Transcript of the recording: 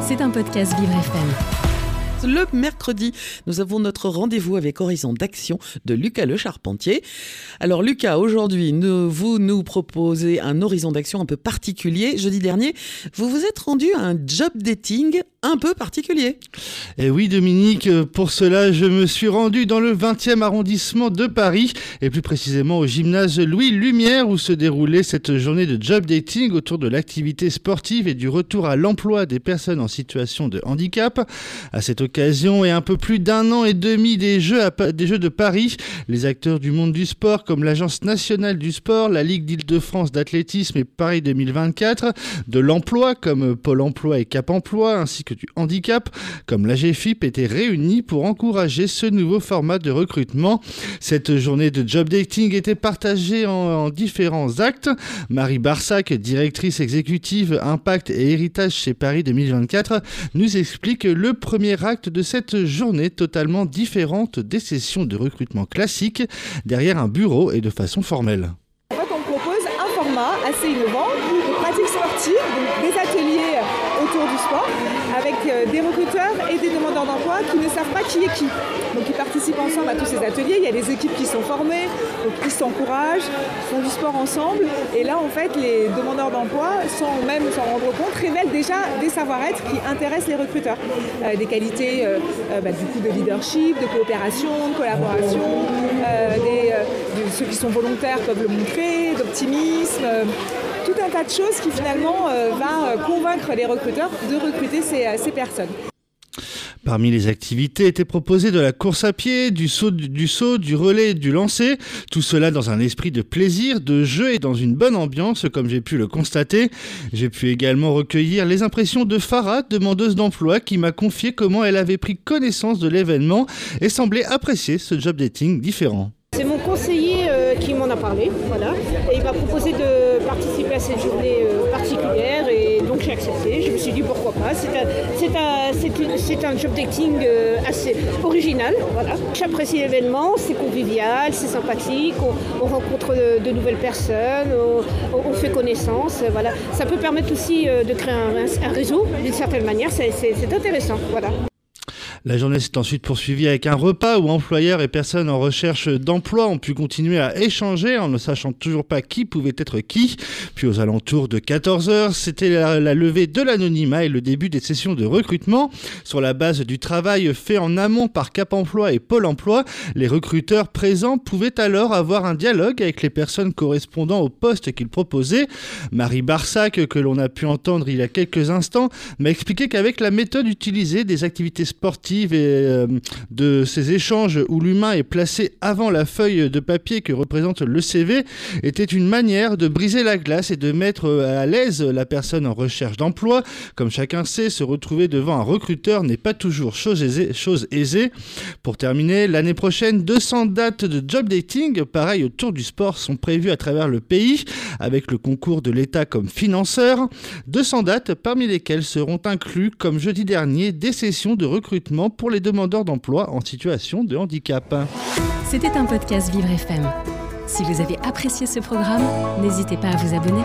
C'est un podcast Vivre FM. Le mercredi, nous avons notre rendez-vous avec Horizon d'Action de Lucas Le Charpentier. Alors Lucas, aujourd'hui, vous nous proposez un horizon d'action un peu particulier. Jeudi dernier, vous vous êtes rendu à un job dating un peu particulier. Et eh oui Dominique, pour cela je me suis rendu dans le 20e arrondissement de Paris et plus précisément au gymnase Louis Lumière où se déroulait cette journée de job dating autour de l'activité sportive et du retour à l'emploi des personnes en situation de handicap. À cette occasion et un peu plus d'un an et demi des Jeux, des Jeux de Paris, les acteurs du monde du sport comme l'Agence nationale du sport, la Ligue d'Île-de-France d'athlétisme et Paris 2024, de l'emploi comme Pôle emploi et Cap emploi, ainsi que du handicap comme la GFIP étaient réunis pour encourager ce nouveau format de recrutement. Cette journée de job dating était partagée en, en différents actes. Marie Barsac, directrice exécutive Impact et Héritage chez Paris 2024, nous explique le premier acte de cette journée totalement différente des sessions de recrutement classiques derrière un bureau et de façon formelle. On propose un format assez innovant de pratique sportive, des ateliers autour du sport avec euh, des recruteurs et des demandeurs d'emploi qui ne savent pas qui est qui. Donc ils participent ensemble à tous ces ateliers, il y a des équipes qui sont formées, qui s'encouragent, font du sport ensemble et là en fait les demandeurs d'emploi sans même s'en rendre compte révèlent déjà des savoir-être qui intéressent les recruteurs. Euh, des qualités euh, bah, du coup de leadership, de coopération, de collaboration, ceux qui sont volontaires peuvent le montrer, d'optimisme tout un tas de choses qui finalement va convaincre les recruteurs de recruter ces, euh, ces personnes. Parmi les activités étaient proposées de la course à pied, du saut, du saut, du relais, du lancer, tout cela dans un esprit de plaisir, de jeu et dans une bonne ambiance comme j'ai pu le constater. J'ai pu également recueillir les impressions de Farah, demandeuse d'emploi, qui m'a confié comment elle avait pris connaissance de l'événement et semblait apprécier ce job dating différent. C'est mon conseiller qui m'en a parlé, voilà, et il m'a proposé de participer à cette journée euh, particulière et C'est un, job dating euh, assez original, voilà. J'apprécie l'événement, c'est convivial, c'est sympathique, on, rencontre de, nouvelles personnes, on, fait connaissance. Ça peut permettre aussi euh, de créer un, réseau d'une certaine manière, c'est intéressant. La journée s'est ensuite poursuivie avec un repas où employeurs et personnes en recherche d'emploi ont pu continuer à échanger en ne sachant toujours pas qui pouvait être qui. Puis aux alentours de 14h, c'était la, levée de l'anonymat et le début des sessions de recrutement. Sur la base du travail fait en amont par Cap Emploi et Pôle Emploi, les recruteurs présents pouvaient alors avoir un dialogue avec les personnes correspondant au poste qu'ils proposaient. Marie Barsac, que l'on a pu entendre il y a quelques instants, m'a expliqué qu'avec la méthode utilisée des activités sportives et euh, de ces échanges où l'humain est placé avant la feuille de papier que représente le CV était une manière de briser la glace et de mettre euh, à l'aise la personne en recherche d'emploi. Comme chacun sait, se retrouver devant un recruteur n'est pas toujours chose aisée. Pour terminer, l'année prochaine, 200 dates de job dating, pareil autour du sport, sont prévues à travers le pays, avec le concours de l'État comme financeur. 200 dates parmi lesquelles seront inclus, comme jeudi dernier, des sessions de recrutement pour les demandeurs d'emploi en situation de handicap. C'était un podcast Vivre FM. Si vous avez apprécié ce programme, n'hésitez pas à vous abonner.